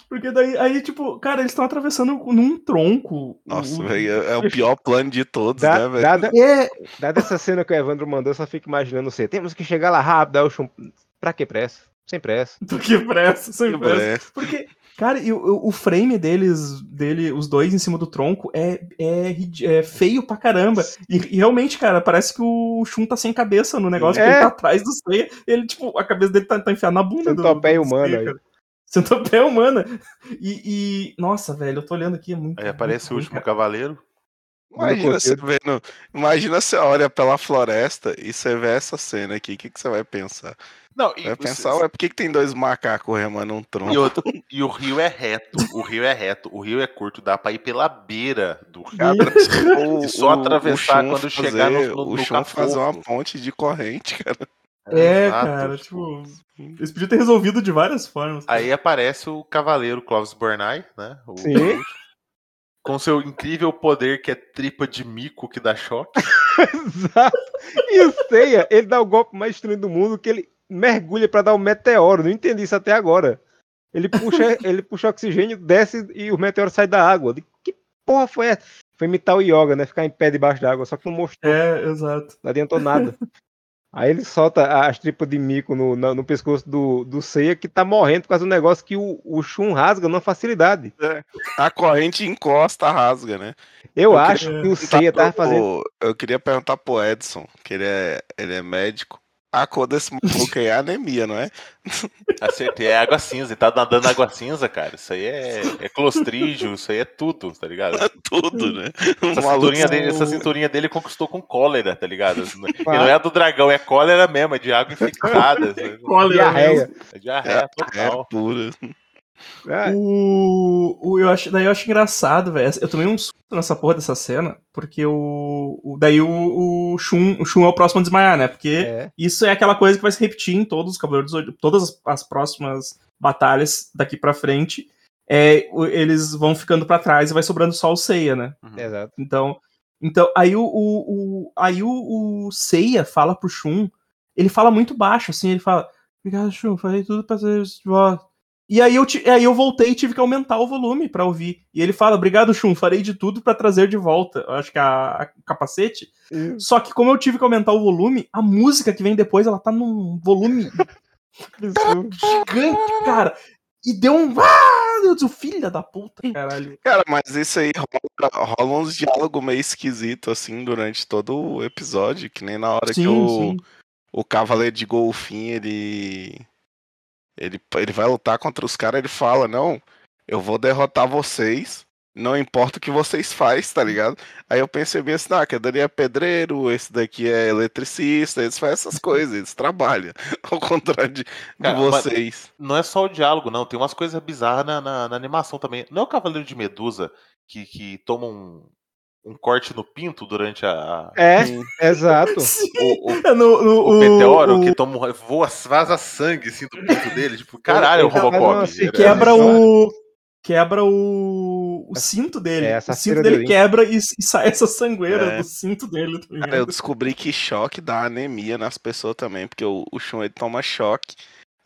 Porque daí, aí, tipo, cara, eles estão atravessando num tronco. Nossa, O- velho, é, é o pior plano de todos, Da- né, velho? dada, É, dada essa cena que o Evandro mandou, eu só fico imaginando você. Temos que chegar lá rápido. Aí o Shun, pra que pressa? Sem pressa. do que pressa, sem Que pressa. breve. Porque, cara, e o, o frame deles, dele, os dois em cima do tronco, é, é, é feio pra caramba. E, e realmente, cara, parece que o Shun tá sem cabeça no negócio, É. porque ele tá atrás do Seiya. Ele, tipo, a cabeça dele tá, tá enfiada na bunda do, Centopeia humana Seiya, aí. cara. Centopeia humana. E, e- Nossa, velho, eu tô olhando aqui, é muito. Aí aparece o muito último ruim, cavaleiro. Imagina você vendo. Imagina você olha pela floresta e você vê essa cena aqui. O que, que você vai pensar? Não, e, Vai pensar, ué, por que, que tem dois macacos remando um e, tronco? outro- e o rio é reto. O rio é reto. O rio é curto. Dá pra ir pela beira do rio. O- E só o- atravessar Shun quando chegar no- fazer- no- O no chão fazer uma ponte de corrente, cara. É, Exato, cara, tipo. Eles podiam ter resolvido de várias formas. Aí aparece o cavaleiro Clóvis Bornai, né? O- Sim. Com seu incrível poder que é tripa de mico que dá choque. Exato. E o Seiya, ele dá o golpe mais estranho do mundo, que ele mergulha pra dar o meteoro. Não entendi isso até agora. Ele puxa, ele puxa oxigênio, desce e o meteoro sai da água. Que porra foi essa? Foi imitar o yoga, né? Ficar em pé debaixo d'água, só que não mostrou, É, exato. não adiantou nada. Aí ele solta as tripas de mico no, no, no pescoço do, do Seiya que tá morrendo por causa do negócio que o, o Shun rasga numa facilidade. A corrente encosta, rasga, né? Eu, Eu acho queria que o Seiya tava fazendo. Eu queria perguntar pro Edson, que ele é, ele é médico. A cor desse maluco aí é anemia, não é? Acertei, é água cinza, ele tá nadando na água cinza, cara. Isso aí é, é clostrígio, isso aí é tudo, tá ligado? Tudo, né? Essa cinturinha, dele, essa cinturinha dele conquistou com cólera, tá ligado? E não é a do dragão, é cólera mesmo, é de água infectada. Cólera Diarreia. É diarreia é total. pura. Ah, O, o, eu acho, daí eu acho engraçado, velho. Eu tomei um susto nessa porra dessa cena, porque o. o daí o, o, Shun, o Shun é o próximo a desmaiar, né? Porque é. isso é aquela coisa que vai se repetir em todos os Cavaleiros todas as, as próximas batalhas daqui pra frente. É, eles vão ficando pra trás e vai sobrando só o Seiya, né? Exato. Então, então aí o, o, o- aí o, o Seiya fala pro Shun, ele fala muito baixo, assim, ele fala, obrigado, Shun, falei tudo pra ser de volta. E aí eu, aí eu voltei e tive que aumentar o volume pra ouvir. E ele fala, obrigado, Shun, farei de tudo pra trazer de volta. Eu acho que a, a o capacete. Só que como eu tive que aumentar o volume, a música que vem depois, ela tá num volume gigante, cara. E deu um. Ah, meu Deus, o filho da puta, caralho. Cara, mas isso aí rola, rola uns diálogos meio esquisitos, assim, durante todo o episódio, que nem na hora que o, sim. o Cavaleiro de Golfinho, ele, ele. Ele vai lutar contra os caras, ele fala, não, eu vou derrotar vocês, não importa o que vocês fazem, tá ligado? Aí eu pensei bem assim, ah, que dali é pedreiro, esse daqui é eletricista, eles fazem essas coisas, eles trabalham. Ao contrário de, Cara, vocês. Não é só o diálogo, não. Tem umas coisas bizarras na, na- na animação também. Não é o Cavaleiro de Medusa que, que toma um, um corte no pinto durante a. É, exato. O, o, É no, no- o meteoro o- que toma, um- voa, vaza sangue assim do pinto dele. Tipo, caralho, o Robocop. quebra o quebra o, o cinto dele. É, o cinto dele quebra e, e sai essa sangueira É. do cinto dele. Tá Cara, eu descobri que choque dá anemia nas pessoas também, porque o, o Shun ele toma choque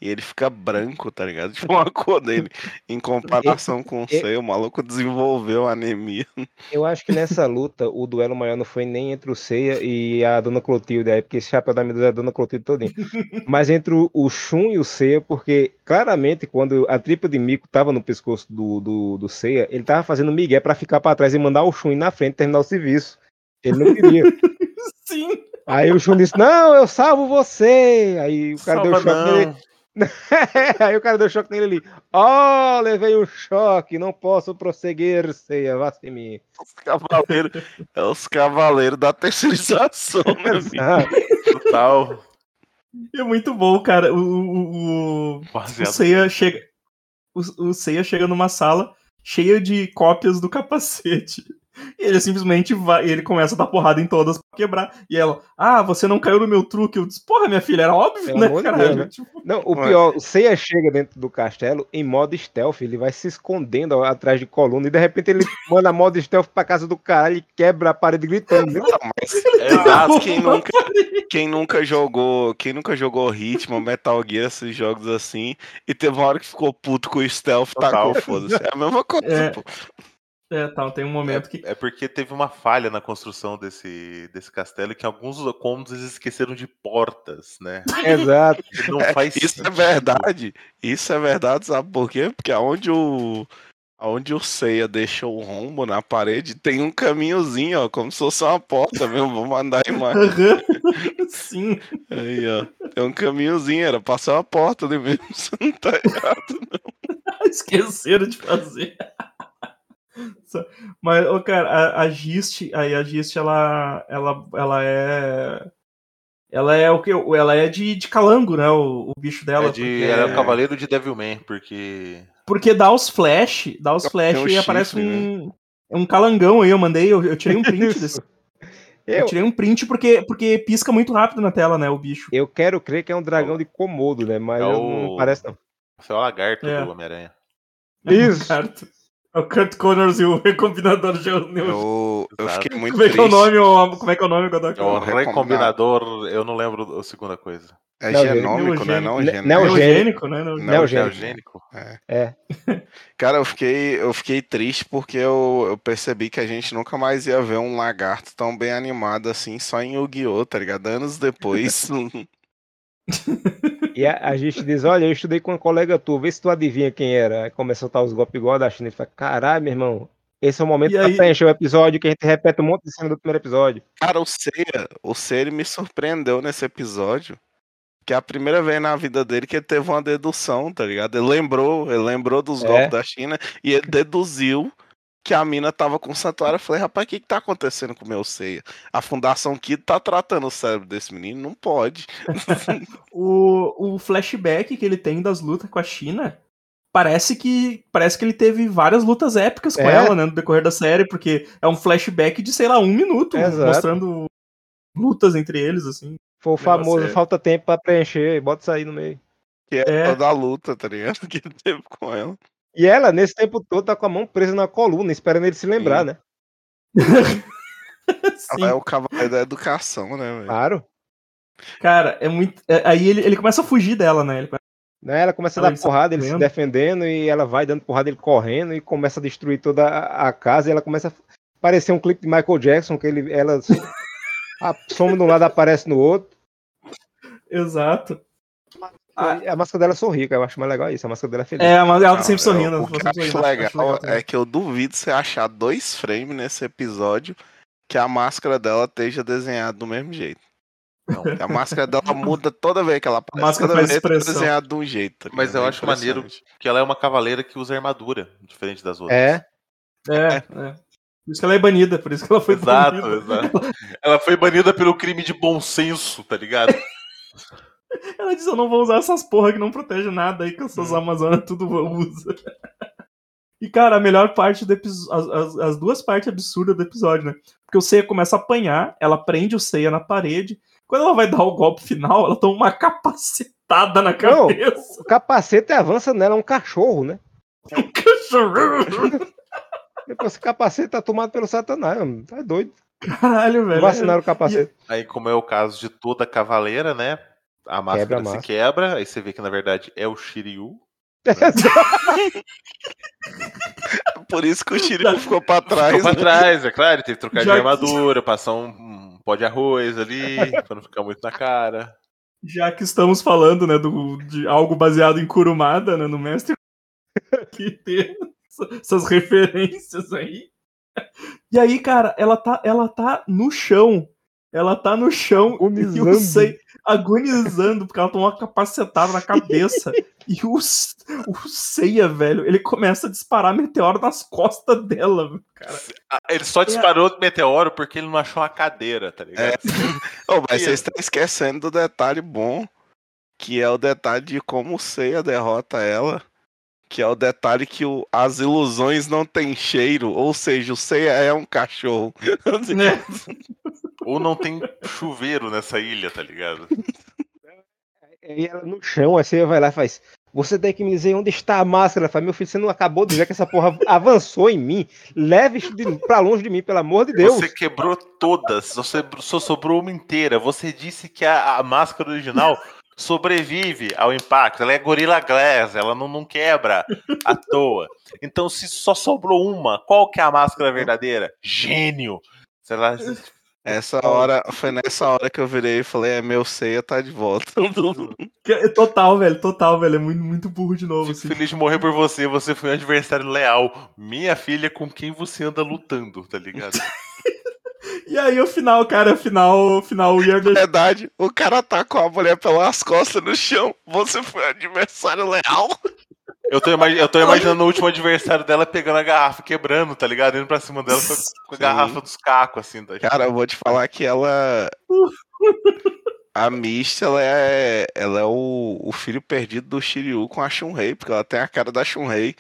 e ele fica branco, tá ligado? Tipo uma cor dele. Em comparação com o e- seu, o maluco desenvolveu anemia. Eu acho que nessa luta o duelo maior não foi nem entre o Seiya e a Dona Clotilde, aí, porque esse chapéu da Medusa é a Dona Clotilde todinho. Mas entre o- o Shun e o Seiya, porque claramente quando a tripa de mico tava no pescoço do, do, do Seiya, ele tava fazendo migué pra ficar pra trás e mandar o Shun ir na frente e terminar o serviço. Ele não queria. Sim. Aí o Shun disse: Não, eu salvo você. Aí o cara deu Salva choque nele. Aí o cara deu choque nele ali. Ó, levei um choque, não posso prosseguir, Seiya, vá sem mim. Os cavaleiros, é os cavaleiros da terceirização, meu amigo. Total. É muito bom, cara. O, o, o, o Seiya chega. O, o Seiya chega numa sala cheia de cópias do capacete. E ele simplesmente vai. Ele começa a dar porrada em todas pra quebrar. E ela, ah, você não caiu no meu truque. Eu disse, porra, minha filha, era óbvio, Pelo né, amor de caralho? Deus, né? Tipo, Não, o pior, o Seiya chega dentro do castelo em modo stealth, ele vai se escondendo ó, atrás de coluna e de repente ele manda modo stealth pra casa do caralho e quebra a parede gritando. viu? Não, mas Exato. quem nunca, quem nunca jogou, quem nunca jogou Ritmo, Metal Gear, esses jogos assim, e teve uma hora que ficou puto com o stealth, Total. tacou, foda-se. É a mesma coisa, É. pô. É, tá, tem um momento que. É porque teve uma falha na construção desse, desse castelo que alguns cômodos eles esqueceram de portas, né? Exato. Não É, faz Isso é sentido. verdade. Isso é verdade, sabe por quê? Porque aonde o. Aonde o Seiya deixou o rombo na parede, tem um caminhozinho, ó, como se fosse uma porta mesmo. Vou mandar a imagem Sim. aí, ó. Tem um caminhozinho, era passar uma porta ali mesmo. Você não tá errado. Esqueceram de fazer. Mas, ô, cara, a, a Gist, aí a Gist, ela, ela, ela é. Ela é o que? Ela é de, de calango, né? O, o bicho dela. É de, porque, Era o Cavaleiro de Devilman, porque. porque dá os flash, dá os flash um e aparece chifre, um, um calangão aí. Eu mandei, eu, eu tirei um print desse. Eu Eu, tirei um print porque, porque pisca muito rápido na tela, né? O bicho. eu quero crer que é um dragão de Komodo, né? Mas É eu o- não parece não. Foi o lagarto É. do Homem-Aranha. Isso. É o Kurt Connors e o recombinador de Eu, eu fiquei muito Como é que é o triste. nome, ô, como é que é o nome, Godok? É o recombinador. recombinador, eu não lembro a segunda coisa. É genômico, né? Não Ne- genômico. neogênico. Né? Neogênico. É. É. Cara, eu fiquei, eu fiquei triste porque eu, eu percebi que a gente nunca mais ia ver um lagarto tão bem animado assim, só em Yu-Gi-Oh!, tá ligado? Anos depois. E a, a gente diz, olha, eu estudei com uma colega tua, vê se tu adivinha quem era. Aí começa a soltar os golpes igual a da China e fala, caralho, meu irmão, esse é o momento E pra aí- preencher o episódio que a gente repete um monte de cena do primeiro episódio. Cara, o Seiya, o Seiya ele me surpreendeu nesse episódio. Que é a primeira vez na vida dele que ele teve uma dedução, tá ligado? Ele lembrou, ele lembrou dos É. golpes da China e ele deduziu que a mina tava com o santuário. Eu falei, rapaz, o que que tá acontecendo com o meu Seiya? A Fundação Kid tá tratando o cérebro desse menino? Não pode. O, o flashback que ele tem das lutas com a China parece que parece que ele teve várias lutas épicas com É. ela, né, no decorrer da série, porque é um flashback de, sei lá, um minuto, Exato. mostrando lutas entre eles, assim. Foi o famoso é- falta tempo pra preencher, bota isso aí no meio. Que é, É. toda a luta, tá ligado? Que ele teve com ela. E ela, nesse tempo todo, tá com a mão presa na coluna, esperando ele se lembrar, Sim. né? Sim. Ela é o cavaleiro da educação, né, velho? Claro. Cara, é muito. é- aí ele, ele começa a fugir dela, né? Ele Né? Ela começa a Ela dar porrada, ele se defendendo, e ela vai dando porrada, ele correndo, e começa a destruir toda a, a casa, e ela começa a parecer um clipe de Michael Jackson, que ele, ela a soma de um lado aparece no outro. Exato. Ah. E a máscara dela sorri, cara, eu acho mais legal isso, a máscara dela é feliz. É, mas ela tá sempre sorrindo. eu- O que eu acho sorrindo, legal, acho legal é que eu duvido você achar dois frames nesse episódio que a máscara dela esteja desenhada do mesmo jeito. Não, a máscara dela muda toda vez que ela aparece. máscara toda faz vez tá expressão. desenhada de um jeito. tá Mas ligado? eu É acho maneiro impressionante. que ela é uma cavaleira que usa armadura, diferente das outras. É, É, é. Por isso que ela é banida, por isso que ela foi Exato, banida. exato. Ela foi banida pelo crime de bom senso, tá ligado? Ela diz: Eu não vou usar essas porra que não protege nada aí, que essas Hum. Amazonas tudo usa. E, cara, a melhor parte do episódio. As, as- as duas partes absurdas do episódio, né? Porque o Seiya começa a apanhar, ela prende o Seiya na parede. Quando ela vai dar o golpe final, ela toma uma capacetada na Não. cabeça. o capacete avança nela, é um cachorro, né? Depois esse capacete tá tomado pelo satanás, mano. tá doido. Caralho, velho. Vacinaram o capacete. Aí, como é o caso de toda cavaleira, né? A máscara Quebra a se máscara. quebra, aí você vê que na verdade é o Shiryu. Por isso que o Shiryu ficou pra trás. Ficou pra né? trás, é claro, ele teve que trocar de Já que- armadura, passar um, um pó de arroz ali, pra não ficar muito na cara. Já que estamos falando, né, do, de algo baseado em Kurumada, né, no mestre, que tem essa- essas referências aí. E aí, cara, ela tá, ela tá no chão. Ela tá no chão e Agonizando. o Sei agonizando, porque ela tomou uma capacetada na cabeça. e o, o Seiya, velho, ele começa a disparar meteoro nas costas dela, cara. Ah, Ele só disparou do meteoro porque ele não achou a cadeira, tá ligado? Ô, mas vocês estão esquecendo do detalhe bom, que é o detalhe de como o Seiya derrota ela. Que é o detalhe que o- as ilusões não têm cheiro, ou seja, o Seiya é um cachorro. Né? Ou não tem chuveiro nessa ilha, tá ligado? E ela no chão, aí você vai lá e faz. Você tem que me dizer onde está a máscara. Ela fala, meu filho, você não acabou de dizer que essa porra avançou em mim. Leve isso de, pra longe de mim, pelo amor de Deus. Você quebrou todas, você só sobrou uma inteira. Você disse que a, a máscara original sobrevive ao impacto. Ela é Gorilla Glass, ela não, não quebra à toa. Então, se só sobrou uma, qual que é a máscara verdadeira? Gênio! Sei lá, Essa hora, foi nessa hora que eu virei e falei, é meu Seiya tá de volta. Que- Total, velho, total, velho. É muito, muito burro de novo, Fico assim. feliz de morrer por você, você foi um adversário leal. Minha filha com quem você anda lutando, tá ligado? E aí, o final, cara, o final, o final, o Year Na verdade, o cara tá com a mulher pelas costas no chão. Você foi adversário leal. Eu tô, eu tô imaginando o último adversário dela pegando a garrafa, e quebrando, tá ligado? Indo pra cima dela com a, com a Sim. garrafa dos cacos, assim. Tá? Cara, eu vou te falar que ela. A Misty, ela é, ela é o, o filho perdido do Shiryu com a Shunrei, porque ela tem a cara da Shunrei.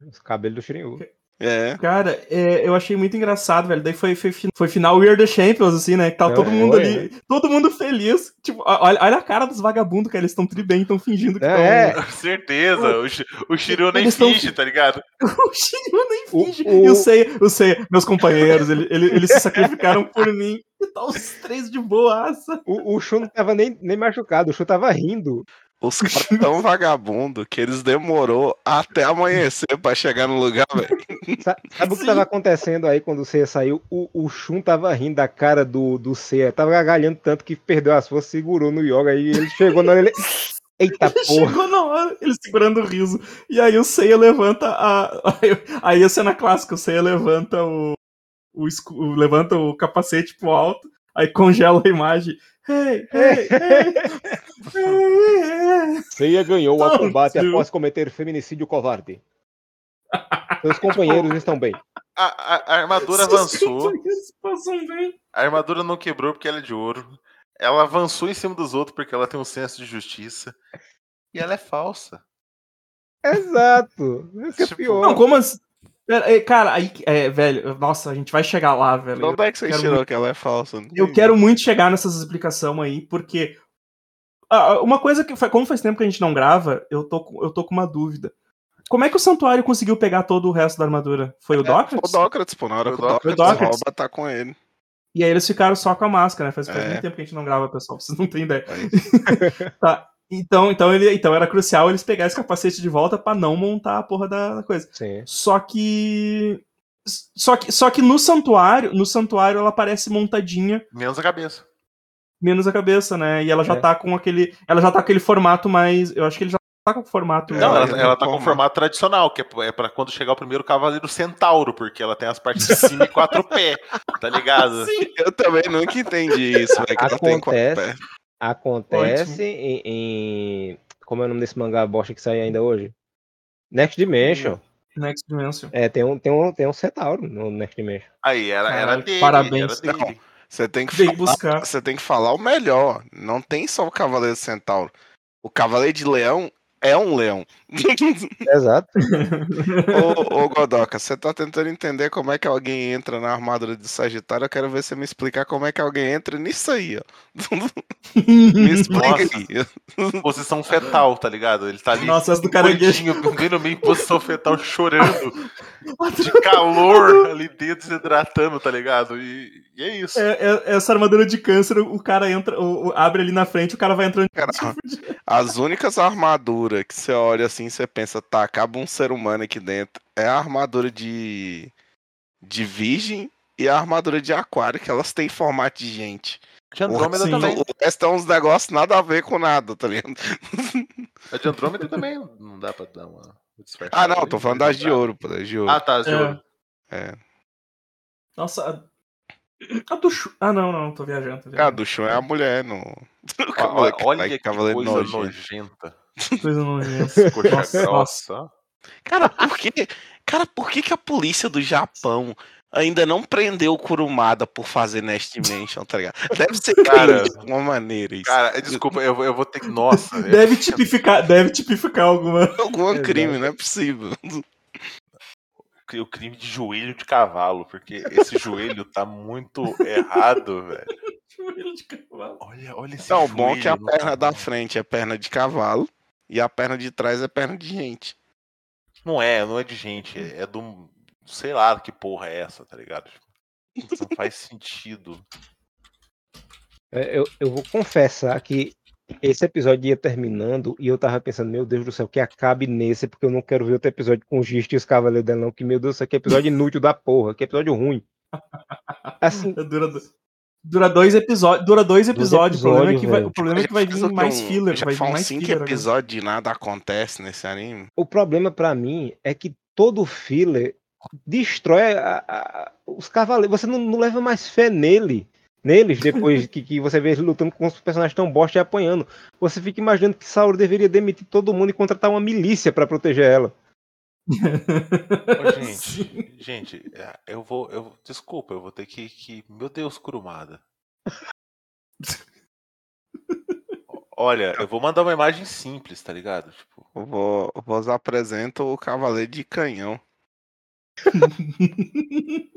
Os cabelos do Shiryu. É. Cara, é, eu achei muito engraçado, velho. Daí foi, foi, foi final We Are the Champions, assim, né? Que tava É, todo mundo foi, ali, todo mundo feliz. Tipo, olha, olha a cara dos vagabundos, cara. Eles estão tri bem, estão fingindo que É, estão. é. Certeza, o, o Shiryu nem Eles tão- finge, tá ligado? o Shiryu nem finge. o- E o Sei, o Sei, meus companheiros, ele, ele- eles se sacrificaram por mim. E tá os três de boaça. O, o Shun não tava nem, nem machucado, o Shun tava rindo. Os caras tão vagabundo que eles demorou até amanhecer pra chegar no lugar, velho. Sa- Sabe o que tava acontecendo aí quando o Seiya saiu? O, o Shun tava rindo da cara do, do Seiya, tava gagalhando tanto que perdeu as forças, segurou no Yoga aí ele chegou na hora ele. Eita porra! Chegou na hora, ele segurando o riso. E aí o Seiya levanta a. Aí a cena clássica, o Seiya levanta o. o, escu- o- levanta o capacete pro alto, aí congela a imagem. Hey. Seiya ganhou o combate após cometer feminicídio covarde. Seus companheiros estão bem. A, a- a armadura avançou, a armadura não quebrou porque ela é de ouro. Ela avançou em cima dos outros porque ela tem um senso de justiça. E ela é falsa. Exato! Isso é Tipo, pior. Não, como assim? Pera, é, Cara, aí, é, velho, nossa, a gente vai chegar lá, velho. Onde é que você tirou muito- que ela é falsa? Não Eu entendi. quero muito chegar nessas explicações aí, porque ah, uma coisa que como faz tempo que a gente não grava, eu tô, com- eu tô com uma dúvida. Como é que o santuário conseguiu pegar todo o resto da armadura? Foi o O Dócrates? Dócrates, pô, na hora Foi que o o Dócrates. Dócrates rouba, tá com ele. E aí eles ficaram só com a máscara, né? Faz, faz É. muito tempo que a gente não grava, pessoal. Vocês não têm ideia. Tá. Então, então, ele, então era crucial eles pegarem esse capacete de volta pra não montar a porra da coisa. Sim. Só que. Só que, só que no santuário, no santuário ela parece montadinha, Menos a cabeça. menos a cabeça, né? E ela já É. tá com aquele. Ela já tá com aquele formato mais. Eu acho que ele já tá com o formato. Não, ela ela, tá com o formato. tradicional, que é é pra quando chegar o primeiro Cavaleiro Centauro, porque ela tem as partes de cima e quatro pés, tá ligado? Sim. Eu também nunca entendi isso, velho. que ela tem quatro Acontece. Acontece em, em- Como é o nome desse mangá bosta que sai ainda hoje? Next Dimension. Next Dimension. É, tem um, tem um, tem um centauro no Next Dimension. Aí, era, dele, parabéns. era dele. Você tem que falar, buscar. você tem que falar o melhor. Não tem só o Cavaleiro Centauro. O Cavaleiro de Leão é um leão. Exato. ô, ô Godoka, você tá tentando entender como é que alguém entra na armadura de Sagitário? Eu quero ver você me explicar como é que alguém entra nisso aí, ó. Me explica Nossa. aí. Posição fetal, tá ligado? Ele tá ali. Nossa, essa do caranguejo. bem no meio, em posição fetal, chorando. De calor ali dentro, se hidratando, tá ligado? E, e é isso. É, é- essa armadura de câncer, o cara entra, o, o- abre ali na frente, o cara vai entrando. Cara, As únicas armaduras que você olha assim, você pensa, tá, cabe um ser humano aqui dentro. É a armadura de. de virgem e a armadura de aquário, que elas têm formato de gente. De Andrômeda Sim. também. O resto é uns negócios nada a ver com nada, tá ligado? A de Andrômeda também não dá pra dar uma. Ah, não, ali, tô falando das de dá. ouro, pô, das de ouro. Ah, tá, as de É. ouro. É. Nossa, a, a do Chu- Ah, não, não, tô viajando. Tô Cara, viajando. do chão é a mulher no. Olha Ai, que Cavaleiro coisa nojento. nojenta. Coisa nojenta. Coxa grossa. Cara, por que. Cara, por que, que a polícia do Japão ainda não prendeu o Kurumada por fazer Nest Dimension, tá ligado? Deve ser Cara, crime de alguma maneira isso. Cara, desculpa, eu, vou- eu vou ter que. Nossa. eu- Deve tipificar, deve tipificar alguma. Algum Exato. crime, não é possível. o crime de joelho de cavalo, porque esse joelho tá muito errado, velho. Joelho de cavalo. Olha, olha esse Não, o bom é que a no perna da cavalo. frente é perna de cavalo e a perna de trás é perna de gente. Não é, não é de gente, é é do. Sei lá que porra é essa, tá ligado? Não faz sentido. É, Eu, eu vou confessar que esse episódio ia terminando e eu tava pensando, meu Deus do céu, que acabe nesse, porque eu não quero ver outro episódio com o Gist e os Cavaleiros dela, não. Que, meu Deus do céu, que episódio inútil da porra, que episódio ruim. Assim, Dura, dura dois episódios. Dura dois episódios. o problema é que vai, velho. o problema é que vai vir mais Um- filler. Já Vai vir mais cinco filler. episódios de nada acontece nesse anime. o problema pra mim é que todo filler destrói a- a- os cavaleiros. Você não, não leva mais fé nele. Neles, depois que, que você vê ele lutando com os personagens tão bosta e apanhando. Você fica imaginando que Sauro deveria demitir todo mundo e contratar uma milícia pra proteger ela. Ô, gente, gente, é, eu vou. Eu, desculpa, eu vou ter que. que meu Deus, Kurumada. Olha, eu vou mandar uma imagem simples, tá ligado? Tipo, Eu vou, eu vos apresento o Cavaleiro de Canhão.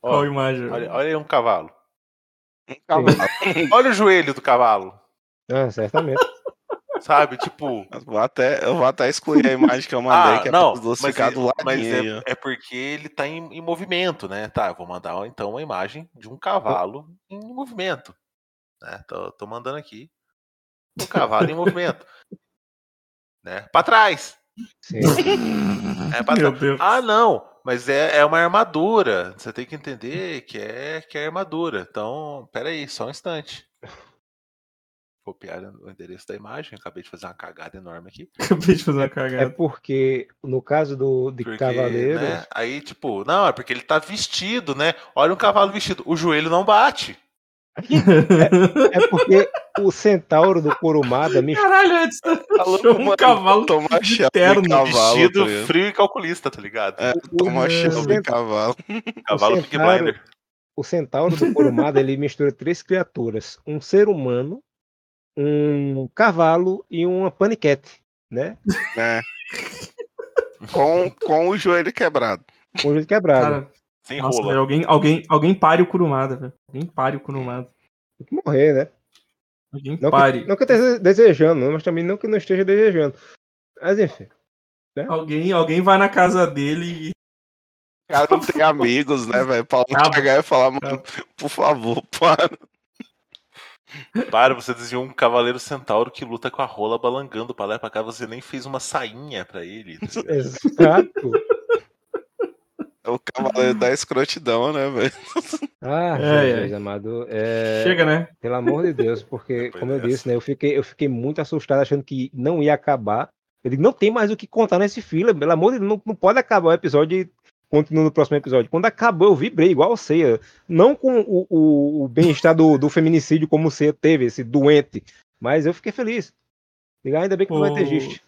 Ó, Qual imagem? olha, olha aí um cavalo. Um cavalo. Olha o joelho do cavalo. Ah, certamente. Sabe? Tipo. Eu vou até, eu vou até excluir a imagem que eu mandei, Ah, que é não, mas, ficar é, do ladinho mas ó. é, é porque ele tá em, em movimento, né? Tá, eu vou mandar então uma imagem de um cavalo em movimento. Né? Tô, tô mandando aqui. O cavalo em movimento. Né? Pra trás. Sim. É pra Meu trás. Deus. Ah, não. Mas é, é uma armadura. Você tem que entender que é, que é armadura. Então, peraí, só um instante. Copiar o endereço da imagem. Acabei de fazer uma cagada enorme aqui. Acabei de fazer uma É cagada. porque, no caso do, de Porque, Cavaleiro, né, Aí, tipo, não, é porque ele tá vestido, né? Olha um cavalo vestido. O joelho não bate. é porque o centauro do Kurumada me Caralho, antes Maluco, um cavalo Tomar terno. cavalo. vestido tá frio e calculista, tá ligado? É, tomar o- chave de cavalo. Cavalo o Peaky centauro- Blinder. o centauro do Kurumada ele mistura três criaturas: um ser humano, um cavalo e uma paniquete, né? né? com, com o joelho quebrado. Com o joelho quebrado. Cara, Sem nossa, rola. velho, alguém, alguém, alguém pare o Kurumada, velho. Alguém pare o Kurumada. Tem que morrer, né? Alguém Não pare. que, não que eu esteja desejando, mas também não que não esteja desejando. Mas enfim. Alguém, alguém vai na casa dele e. O cara não tem amigos, né, velho? Pra bom. chegar e falar, mano, por favor, para. Para, você desenhou um cavaleiro centauro que luta com a rola balangando pra lá e pra cá. Você nem fez uma sainha pra ele. tá? Exato. É o cavaleiro da escrotidão, né, velho? Ah, É, Jesus amado. é, Chega, né? Pelo amor de Deus, porque, Depois como eu dessa. disse, né? Eu fiquei, eu fiquei muito assustado achando que não ia acabar. Digo, não tem mais o que contar nesse fila. Pelo amor de Deus, não, não pode acabar o episódio continua no próximo episódio. Quando acabou, eu vibrei igual o Ceia. Não com o, o, o bem-estar do, do feminicídio como o Ceia teve, esse doente. Mas eu fiquei feliz. Digo, ainda bem que não vai ter O- giste.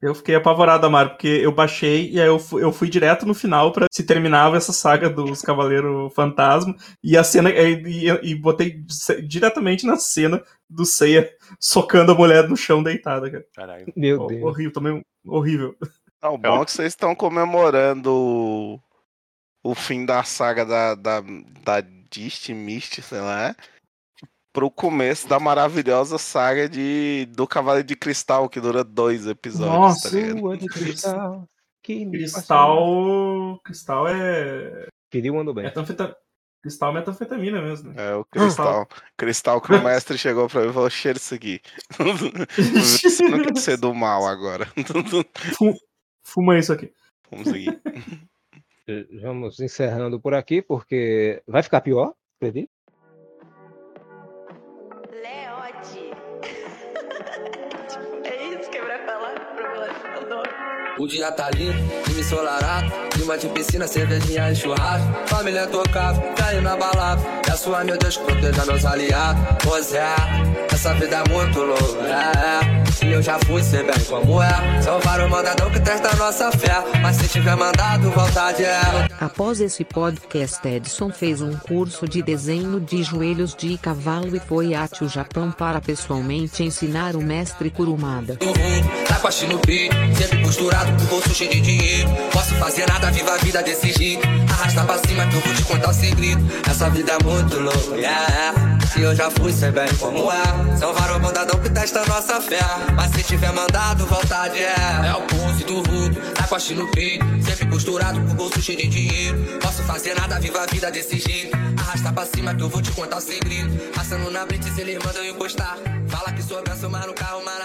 Eu fiquei apavorado, Amaro, porque eu baixei e aí eu fui, eu fui direto no final pra se terminava essa saga dos Cavaleiros Fantasma e a cena e, e- e botei diretamente na cena do Seiya socando a mulher no chão deitada, cara. Caralho. Meu Ho- Deus. horrível, também horrível. Não, o bom é que vocês estão comemorando o, o fim da saga da, da, da Dist, Mist, sei lá, pro começo da maravilhosa saga de, do Cavaleiro de Cristal, que dura dois episódios, Nossa, tá ligado? Lua de cristal. Que. Cristal, cristal é, Feriu andou bem. é metanfeta- cristal é metanfetamina mesmo. Né? É o Cristal. Cristal que o mestre chegou pra mim e falou, cheira isso aqui. Você não quer ser do mal agora. Fuma isso aqui. Vamos seguir. Vamos encerrando por aqui, porque vai ficar pior, acredito. Leote. é isso que é pra falar? Pra falar o nome. O dia tá lindo, time ensolarado, clima de piscina, cervejinha e churrasco. Família tocava, caiu na balada. Peço a meu Deus que proteja meus aliados. Pois é, essa vida é muito louca. É, é. E eu já fui, sei bem como é. São vários mandadão que testa a nossa fé. Mas se tiver mandado, vontade é. Após esse podcast, Edson fez um curso de desenho de joelhos de cavalo e foi até o Japão para pessoalmente ensinar o mestre Kurumada. mundo, tá com a sempre costurado com o bolso cheio de dinheiro. Posso fazer nada, viva a vida desse jeito. Arrasta pra cima que eu vou te contar o segredo. Essa vida é muito louca, yeah. E eu já fui, sei bem como é. São vários mandadão que testa nossa fé. Mas se tiver mandado, vontade é. É o ponce do vulto, tá com a no peito. Sempre costurado com bolso cheio de dinheiro. Posso fazer nada, viva a vida desse jeito. Arrasta pra cima que eu vou te contar o segredo. Passando na blitz, eles mandam eu encostar. Fala que sou benção, mas no carro, maravilha.